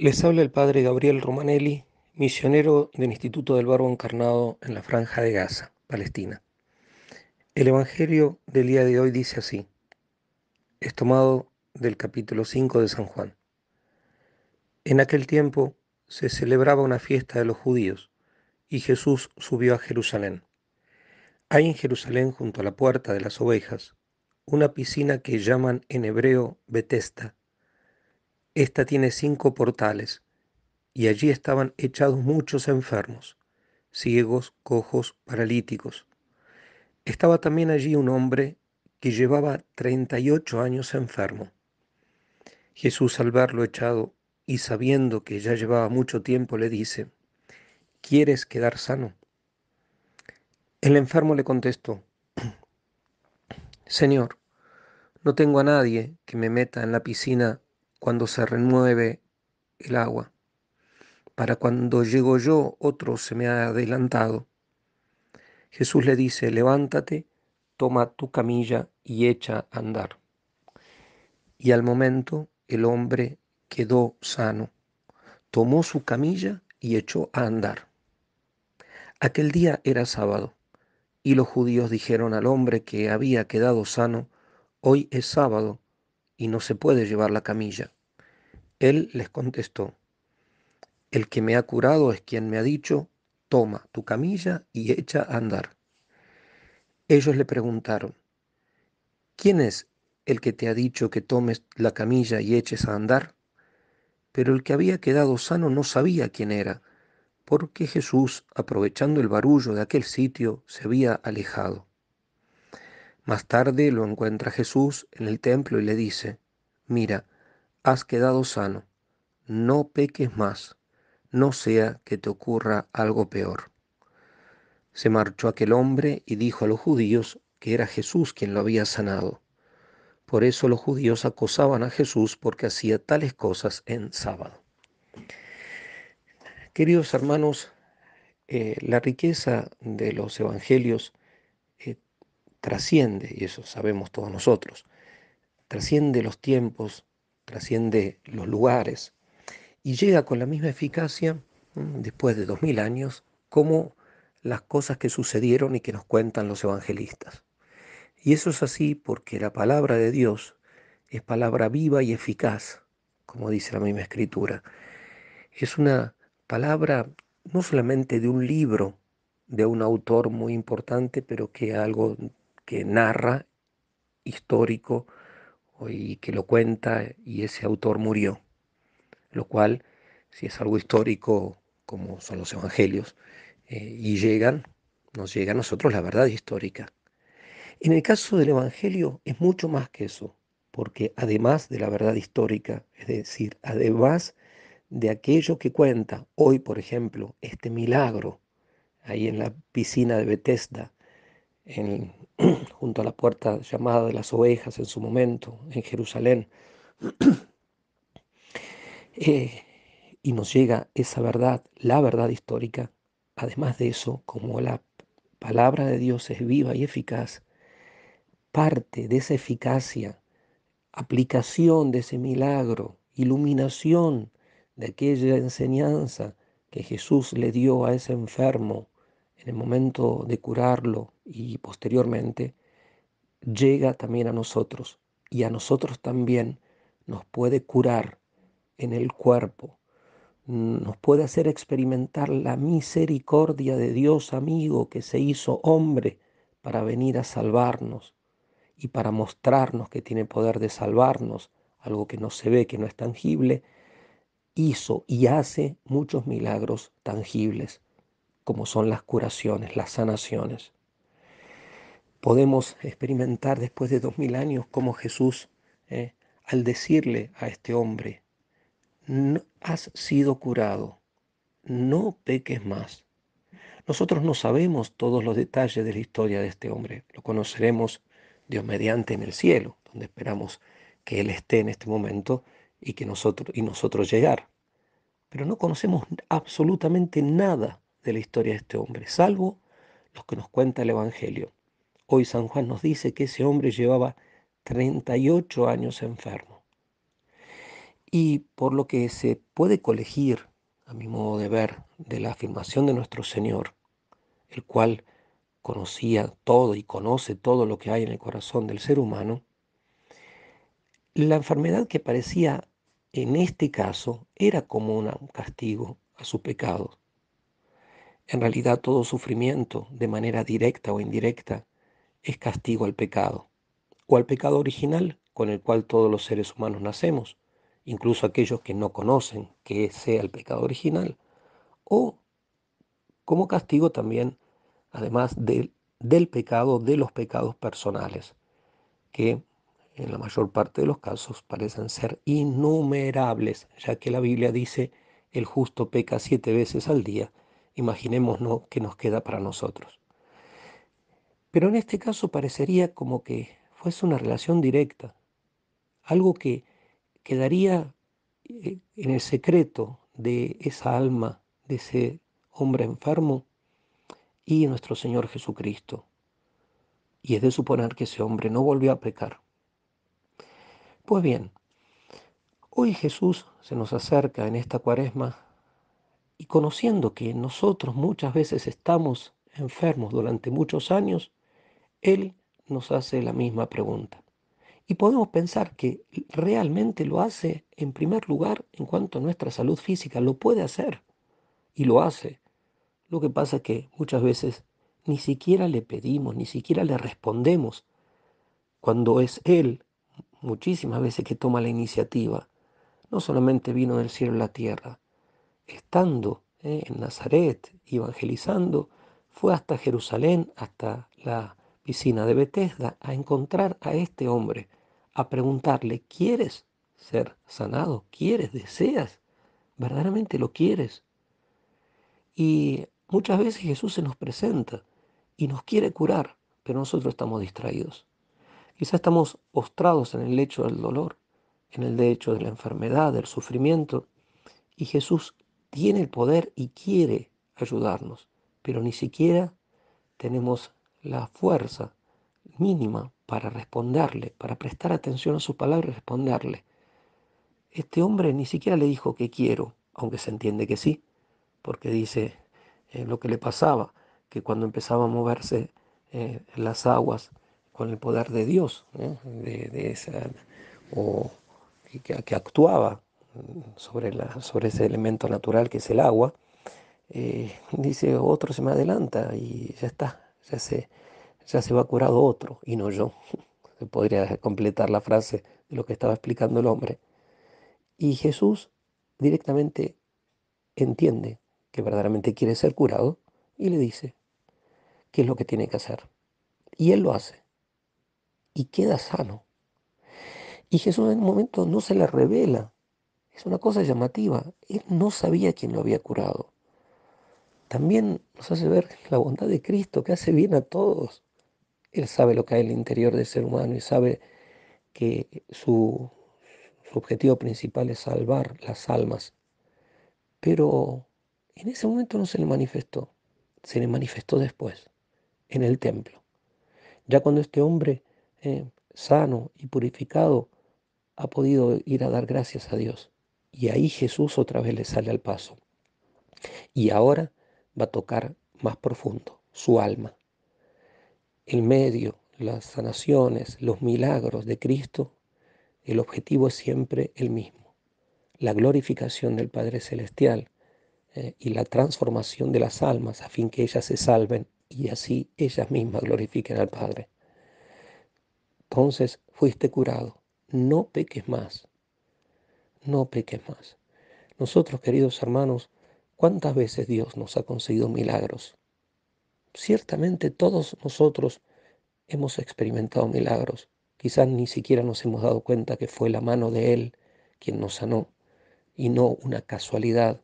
Les habla el padre Gabriel Romanelli, misionero del Instituto del Barbo Encarnado en la Franja de Gaza, Palestina. El Evangelio del día de hoy dice así, es tomado del capítulo 5 de San Juan. En aquel tiempo se celebraba una fiesta de los judíos y Jesús subió a Jerusalén. Hay en Jerusalén, junto a la puerta de las ovejas, una piscina que llaman en hebreo Betesta esta tiene cinco portales, y allí estaban echados muchos enfermos, ciegos, cojos, paralíticos. Estaba también allí un hombre que llevaba 38 años enfermo. Jesús al verlo echado y sabiendo que ya llevaba mucho tiempo, le dice, ¿quieres quedar sano? El enfermo le contestó, Señor, no tengo a nadie que me meta en la piscina cuando se renueve el agua. Para cuando llego yo, otro se me ha adelantado. Jesús le dice, levántate, toma tu camilla y echa a andar. Y al momento el hombre quedó sano, tomó su camilla y echó a andar. Aquel día era sábado, y los judíos dijeron al hombre que había quedado sano, hoy es sábado, y no se puede llevar la camilla. Él les contestó, el que me ha curado es quien me ha dicho, toma tu camilla y echa a andar. Ellos le preguntaron, ¿quién es el que te ha dicho que tomes la camilla y eches a andar? Pero el que había quedado sano no sabía quién era, porque Jesús, aprovechando el barullo de aquel sitio, se había alejado. Más tarde lo encuentra Jesús en el templo y le dice, mira, has quedado sano, no peques más, no sea que te ocurra algo peor. Se marchó aquel hombre y dijo a los judíos que era Jesús quien lo había sanado. Por eso los judíos acosaban a Jesús porque hacía tales cosas en sábado. Queridos hermanos, eh, la riqueza de los evangelios trasciende, y eso sabemos todos nosotros, trasciende los tiempos, trasciende los lugares y llega con la misma eficacia después de dos mil años como las cosas que sucedieron y que nos cuentan los evangelistas. Y eso es así porque la palabra de Dios es palabra viva y eficaz, como dice la misma escritura. Es una palabra no solamente de un libro, de un autor muy importante, pero que algo que narra histórico y que lo cuenta y ese autor murió. Lo cual, si es algo histórico como son los evangelios, eh, y llegan, nos llega a nosotros la verdad histórica. En el caso del Evangelio es mucho más que eso, porque además de la verdad histórica, es decir, además de aquello que cuenta hoy, por ejemplo, este milagro ahí en la piscina de Bethesda, junto a la puerta llamada de las ovejas en su momento, en Jerusalén. Eh, y nos llega esa verdad, la verdad histórica. Además de eso, como la palabra de Dios es viva y eficaz, parte de esa eficacia, aplicación de ese milagro, iluminación de aquella enseñanza que Jesús le dio a ese enfermo en el momento de curarlo y posteriormente, llega también a nosotros y a nosotros también nos puede curar en el cuerpo, nos puede hacer experimentar la misericordia de Dios amigo que se hizo hombre para venir a salvarnos y para mostrarnos que tiene poder de salvarnos, algo que no se ve, que no es tangible, hizo y hace muchos milagros tangibles como son las curaciones, las sanaciones. Podemos experimentar después de dos mil años como Jesús, eh, al decirle a este hombre, no, has sido curado, no peques más. Nosotros no sabemos todos los detalles de la historia de este hombre, lo conoceremos Dios mediante en el cielo, donde esperamos que Él esté en este momento y que nosotros y nosotros llegar. Pero no conocemos absolutamente nada de la historia de este hombre, salvo los que nos cuenta el Evangelio. Hoy San Juan nos dice que ese hombre llevaba 38 años enfermo. Y por lo que se puede colegir, a mi modo de ver, de la afirmación de nuestro Señor, el cual conocía todo y conoce todo lo que hay en el corazón del ser humano, la enfermedad que parecía en este caso era como un castigo a su pecado. En realidad todo sufrimiento, de manera directa o indirecta, es castigo al pecado, o al pecado original con el cual todos los seres humanos nacemos, incluso aquellos que no conocen que sea el pecado original, o como castigo también, además del pecado, de los pecados personales, que en la mayor parte de los casos parecen ser innumerables, ya que la Biblia dice, el justo peca siete veces al día, imaginémonos que nos queda para nosotros. Pero en este caso parecería como que fuese una relación directa, algo que quedaría eh, en el secreto de esa alma, de ese hombre enfermo y nuestro Señor Jesucristo. Y es de suponer que ese hombre no volvió a pecar. Pues bien, hoy Jesús se nos acerca en esta cuaresma y conociendo que nosotros muchas veces estamos enfermos durante muchos años, Él nos hace la misma pregunta. Y podemos pensar que realmente lo hace en primer lugar en cuanto a nuestra salud física. Lo puede hacer y lo hace. Lo que pasa es que muchas veces ni siquiera le pedimos, ni siquiera le respondemos cuando es Él muchísimas veces que toma la iniciativa. No solamente vino del cielo a la tierra, estando eh, en Nazaret, evangelizando, fue hasta Jerusalén, hasta la piscina de Bethesda, a encontrar a este hombre a preguntarle, ¿quieres ser sanado? ¿Quieres? ¿Deseas? ¿Verdaderamente lo quieres? Y muchas veces Jesús se nos presenta y nos quiere curar, pero nosotros estamos distraídos. Quizás estamos postrados en el lecho del dolor, en el lecho de la enfermedad, del sufrimiento, y Jesús tiene el poder y quiere ayudarnos, pero ni siquiera tenemos la fuerza mínima para responderle, para prestar atención a sus palabras y responderle. Este hombre ni siquiera le dijo que quiero, aunque se entiende que sí, porque dice eh, lo que le pasaba, que cuando empezaba a moverse eh, las aguas con el poder de Dios, ¿eh? de, esa, o que, actuaba sobre, la, sobre ese elemento natural que es el agua, dice otro se me adelanta y ya está, ya se, ya se va curado otro y no yo. Se podría completar la frase de lo que estaba explicando el hombre. Y Jesús directamente entiende que verdaderamente quiere ser curado y le dice qué es lo que tiene que hacer. Y él lo hace. Y queda sano. Y Jesús en un momento no se le revela. Es una cosa llamativa. Él no sabía quién lo había curado. También nos hace ver la bondad de Cristo que hace bien a todos. Él sabe lo que hay en el interior del ser humano y sabe que su, objetivo principal es salvar las almas. Pero en ese momento no se le manifestó, se le manifestó después, en el templo. Ya cuando este hombre eh, sano y purificado ha podido ir a dar gracias a Dios. Y ahí Jesús otra vez le sale al paso. Y ahora va a tocar más profundo su alma el medio, las sanaciones, los milagros de Cristo, el objetivo es siempre el mismo, la glorificación del Padre Celestial eh, y la transformación de las almas a fin que ellas se salven y así ellas mismas glorifiquen al Padre. Entonces fuiste curado, no peques más, no peques más. Nosotros, queridos hermanos, ¿cuántas veces Dios nos ha concedido milagros? Ciertamente todos nosotros hemos experimentado milagros. Quizás ni siquiera nos hemos dado cuenta que fue la mano de Él quien nos sanó y no una casualidad,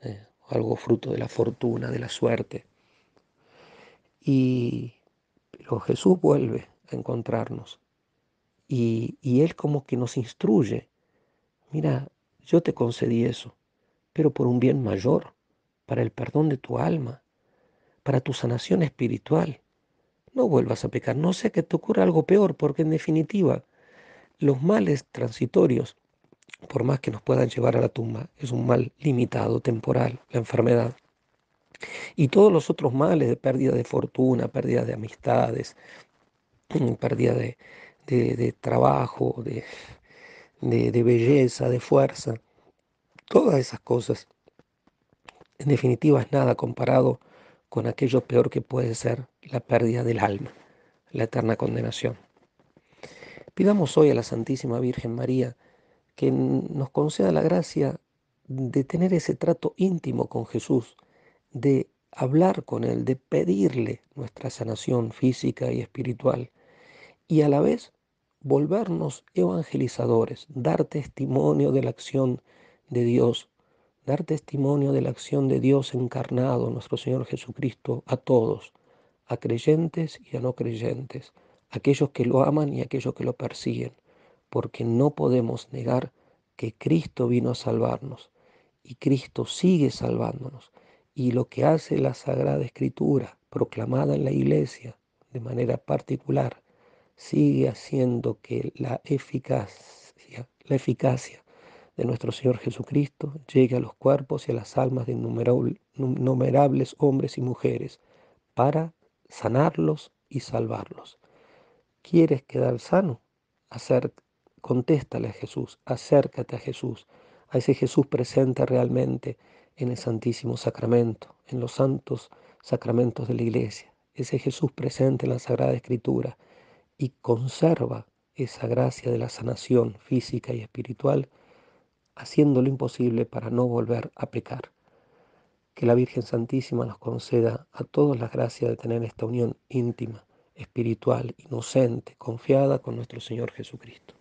eh, algo fruto de la fortuna, de la suerte. Y pero Jesús vuelve a encontrarnos y, y Él como que nos instruye. Mira, yo te concedí eso, pero por un bien mayor, para el perdón de tu alma, para tu sanación espiritual. No vuelvas a pecar, no sea que te ocurra algo peor, porque en definitiva los males transitorios por más que nos puedan llevar a la tumba. Es un mal limitado, temporal, la enfermedad. Y todos los otros males de pérdida de fortuna, pérdida de amistades, pérdida de, trabajo, de belleza, de fuerza, todas esas cosas, en definitiva es nada comparado con aquello peor que puede ser la pérdida del alma, la eterna condenación. Pidamos hoy a la Santísima Virgen María que nos conceda la gracia de tener ese trato íntimo con Jesús, de hablar con Él, de pedirle nuestra sanación física y espiritual, y a la vez volvernos evangelizadores, dar testimonio de la acción de Dios, dar testimonio de la acción de Dios encarnado, nuestro Señor Jesucristo, a todos, a creyentes y a no creyentes, aquellos que lo aman y aquellos que lo persiguen, porque no podemos negar que Cristo vino a salvarnos y Cristo sigue salvándonos. Y lo que hace la Sagrada Escritura, proclamada en la Iglesia de manera particular, sigue haciendo que la eficacia, la eficacia de nuestro Señor Jesucristo llegue a los cuerpos y a las almas de innumerables hombres y mujeres para sanarlos y salvarlos. ¿Quieres quedar sano? Hacer Contéstale a Jesús, acércate a Jesús, a ese Jesús presente realmente en el Santísimo Sacramento, en los santos sacramentos de la Iglesia, ese Jesús presente en la Sagrada Escritura y conserva esa gracia de la sanación física y espiritual, haciendo lo imposible para no volver a pecar. Que la Virgen Santísima nos conceda a todos las gracias de tener esta unión íntima, espiritual, inocente, confiada con nuestro Señor Jesucristo.